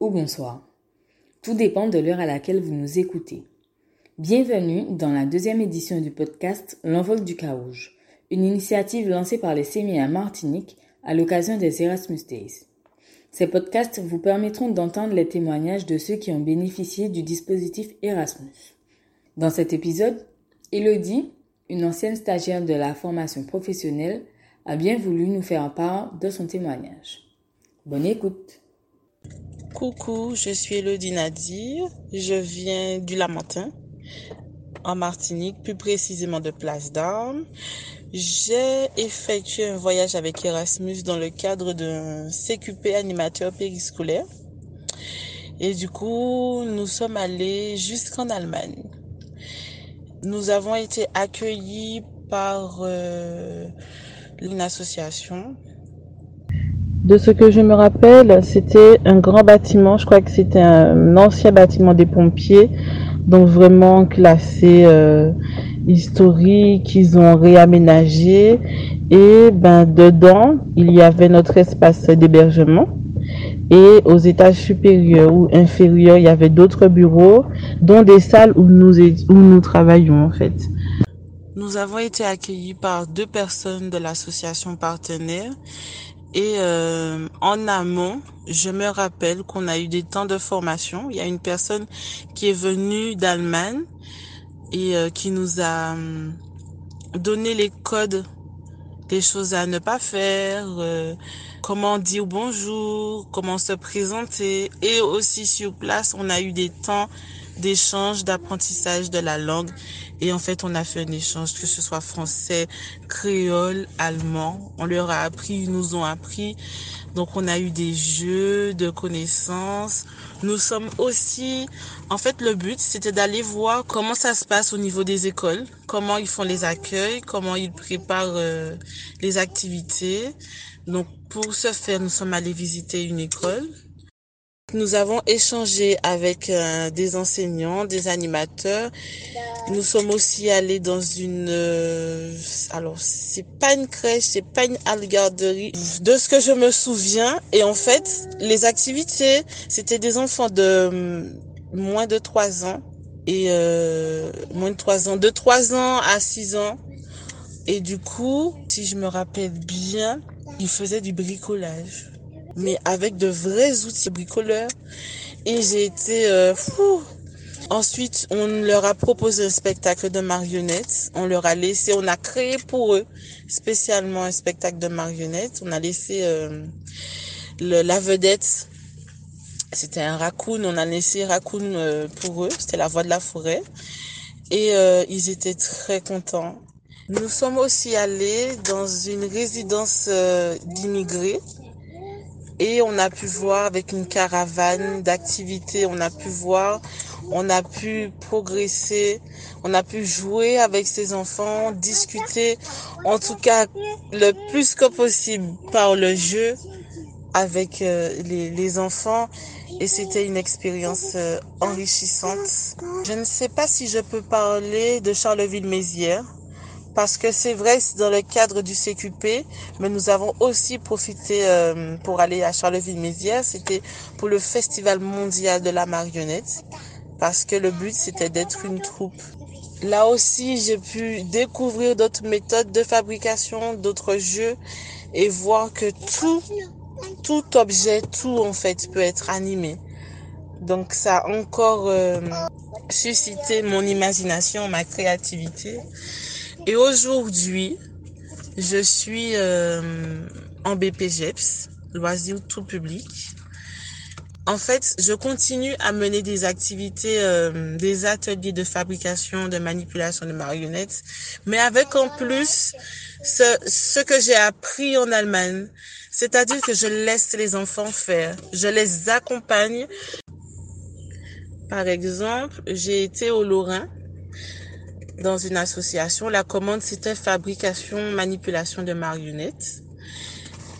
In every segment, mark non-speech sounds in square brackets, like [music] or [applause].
ou bonsoir. Tout dépend de l'heure à laquelle vous nous écoutez. Bienvenue dans la deuxième édition du podcast L'envol du Carouge, une initiative lancée par les séminaires Martinique à l'occasion des Erasmus Days. Ces podcasts vous permettront d'entendre les témoignages de ceux qui ont bénéficié du dispositif Erasmus. Dans cet épisode, Elodie, une ancienne stagiaire de la formation professionnelle, a bien voulu nous faire part de son témoignage. Bonne écoute. Coucou, je suis Elodie Nadir. Je viens du Lamentin, en Martinique, plus précisément de Place d'Armes. J'ai effectué un voyage avec Erasmus dans le cadre d'un CQP animateur périscolaire. Et du coup, nous sommes allés jusqu'en Allemagne. Nous avons été accueillis par euh, une association. De ce que je me rappelle, c'était un grand bâtiment, je crois que c'était un ancien bâtiment des pompiers, donc vraiment classé euh, historique, ils ont réaménagé. Et ben dedans, il y avait notre espace d'hébergement. Et aux étages supérieurs ou inférieurs, il y avait d'autres bureaux, dont des salles où nous, où nous travaillons en fait. Nous avons été accueillis par deux personnes de l'association partenaire et euh, en amont, je me rappelle qu'on a eu des temps de formation. Il y a une personne qui est venue d'Allemagne et euh, qui nous a hum, donné les codes des choses à ne pas faire, euh, comment dire bonjour, comment se présenter. Et aussi sur place, on a eu des temps d'échange, d'apprentissage de la langue. Et en fait, on a fait un échange, que ce soit français, créole, allemand. On leur a appris, ils nous ont appris. Donc, on a eu des jeux de connaissances. Nous sommes aussi, en fait, le but, c'était d'aller voir comment ça se passe au niveau des écoles, comment ils font les accueils, comment ils préparent euh, les activités. Donc, pour ce faire, nous sommes allés visiter une école nous avons échangé avec euh, des enseignants, des animateurs. Nous sommes aussi allés dans une, euh, alors c'est pas une crèche, c'est pas une algarderie. De ce que je me souviens, et en fait, les activités, c'était des enfants de hum, moins de 3 ans et euh, moins de 3 ans, de 3 ans à 6 ans. Et du coup, si je me rappelle bien, ils faisaient du bricolage mais avec de vrais outils bricoleurs. Et j'ai été euh, fou. Ensuite, on leur a proposé un spectacle de marionnettes. On leur a laissé, on a créé pour eux spécialement un spectacle de marionnettes. On a laissé euh, le, la vedette. C'était un raccoon. On a laissé raccoon euh, pour eux. C'était la voix de la forêt. Et euh, ils étaient très contents. Nous sommes aussi allés dans une résidence euh, d'immigrés et on a pu voir avec une caravane d'activités, on a pu voir, on a pu progresser, on a pu jouer avec ces enfants, discuter, en tout cas le plus que possible par le jeu avec euh, les, les, enfants et c'était une expérience euh, enrichissante. Je ne sais pas si je peux parler de Charleville-Mézières parce que c'est vrai, c'est dans le cadre du CQP, mais nous avons aussi profité euh, pour aller à Charleville-Mézières. C'était pour le Festival mondial de la marionnette, parce que le but c'était d'être une troupe. Là aussi, j'ai pu découvrir d'autres méthodes de fabrication, d'autres jeux, et voir que tout, tout objet, tout en fait peut être animé. Donc ça a encore euh, suscité mon imagination, ma créativité. Et aujourd'hui, je suis euh, en BPGEPS, loisirs tout public. En fait, je continue à mener des activités, euh, des ateliers de fabrication, de manipulation de marionnettes, mais avec en plus ce, ce que j'ai appris en Allemagne, c'est-à-dire que je laisse les enfants faire, je les accompagne. Par exemple, j'ai été au Lorrain dans une association. La commande, c'était fabrication, manipulation de marionnettes.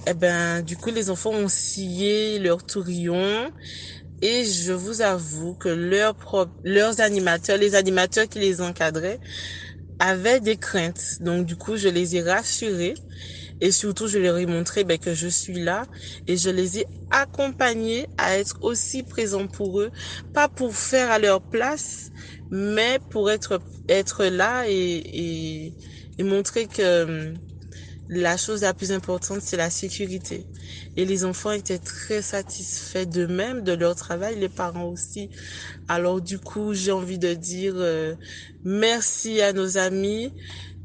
Et eh ben, du coup, les enfants ont scié leurs tourillons. Et je vous avoue que leurs leurs animateurs, les animateurs qui les encadraient, avaient des craintes. Donc, du coup, je les ai rassurés. Et surtout, je leur ai montré ben, que je suis là et je les ai accompagnés à être aussi présents pour eux, pas pour faire à leur place, mais pour être être là et, et, et montrer que hum, la chose la plus importante, c'est la sécurité. Et les enfants étaient très satisfaits d'eux-mêmes, de leur travail, les parents aussi. Alors du coup, j'ai envie de dire euh, merci à nos amis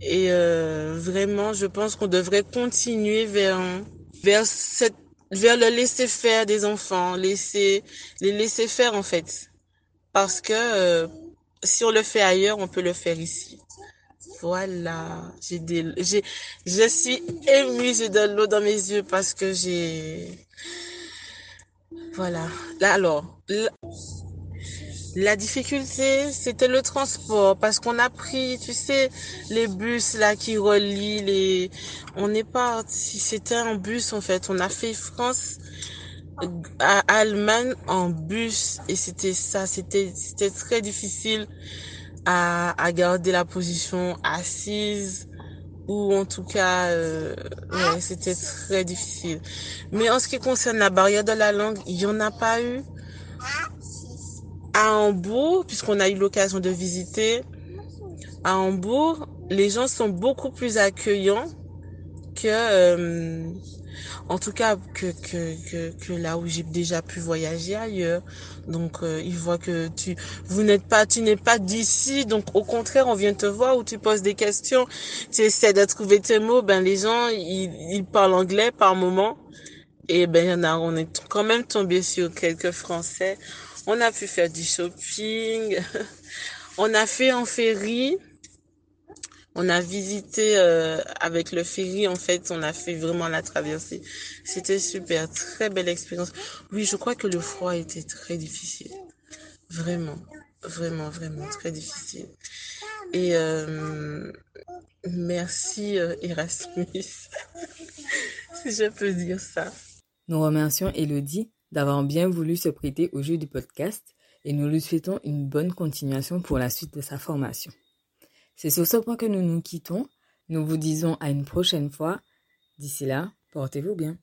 et euh, vraiment, je pense qu'on devrait continuer vers vers cette vers le laisser faire des enfants, laisser les laisser faire en fait, parce que euh, si on le fait ailleurs, on peut le faire ici. Voilà, j'ai des, j'ai, je suis émue, j'ai de l'eau dans mes yeux parce que j'ai, voilà. Là alors, la difficulté, c'était le transport parce qu'on a pris, tu sais, les bus là qui relient les, on n'est pas, si c'était un bus en fait, on a fait France à Allemagne en bus et c'était ça, c'était, c'était très difficile à, à garder la position assise ou en tout cas euh, ouais, c'était très difficile. Mais en ce qui concerne la barrière de la langue il y en a pas eu à Hambourg puisqu'on a eu l'occasion de visiter à Hambourg les gens sont beaucoup plus accueillants que euh, en tout cas que, que, que, que là où j'ai déjà pu voyager ailleurs. Donc euh, ils voient que tu vous n'êtes pas tu n'es pas d'ici donc au contraire on vient te voir ou tu poses des questions, tu essaies de trouver tes mots, ben les gens ils, parlent anglais par moment et ben y en a on est quand même tombé sur quelques français. On a pu faire du shopping. [laughs] on a fait en ferry on a visité euh, avec le ferry, en fait, on a fait vraiment la traversée. C'était super, très belle expérience. Oui, je crois que le froid était très difficile. Vraiment, vraiment, vraiment très difficile. Et euh, merci euh, Erasmus, [laughs] si je peux dire ça. Nous remercions Elodie d'avoir bien voulu se prêter au jeu du podcast et nous lui souhaitons une bonne continuation pour la suite de sa formation. C'est sur ce point que nous nous quittons. Nous vous disons à une prochaine fois. D'ici là, portez-vous bien.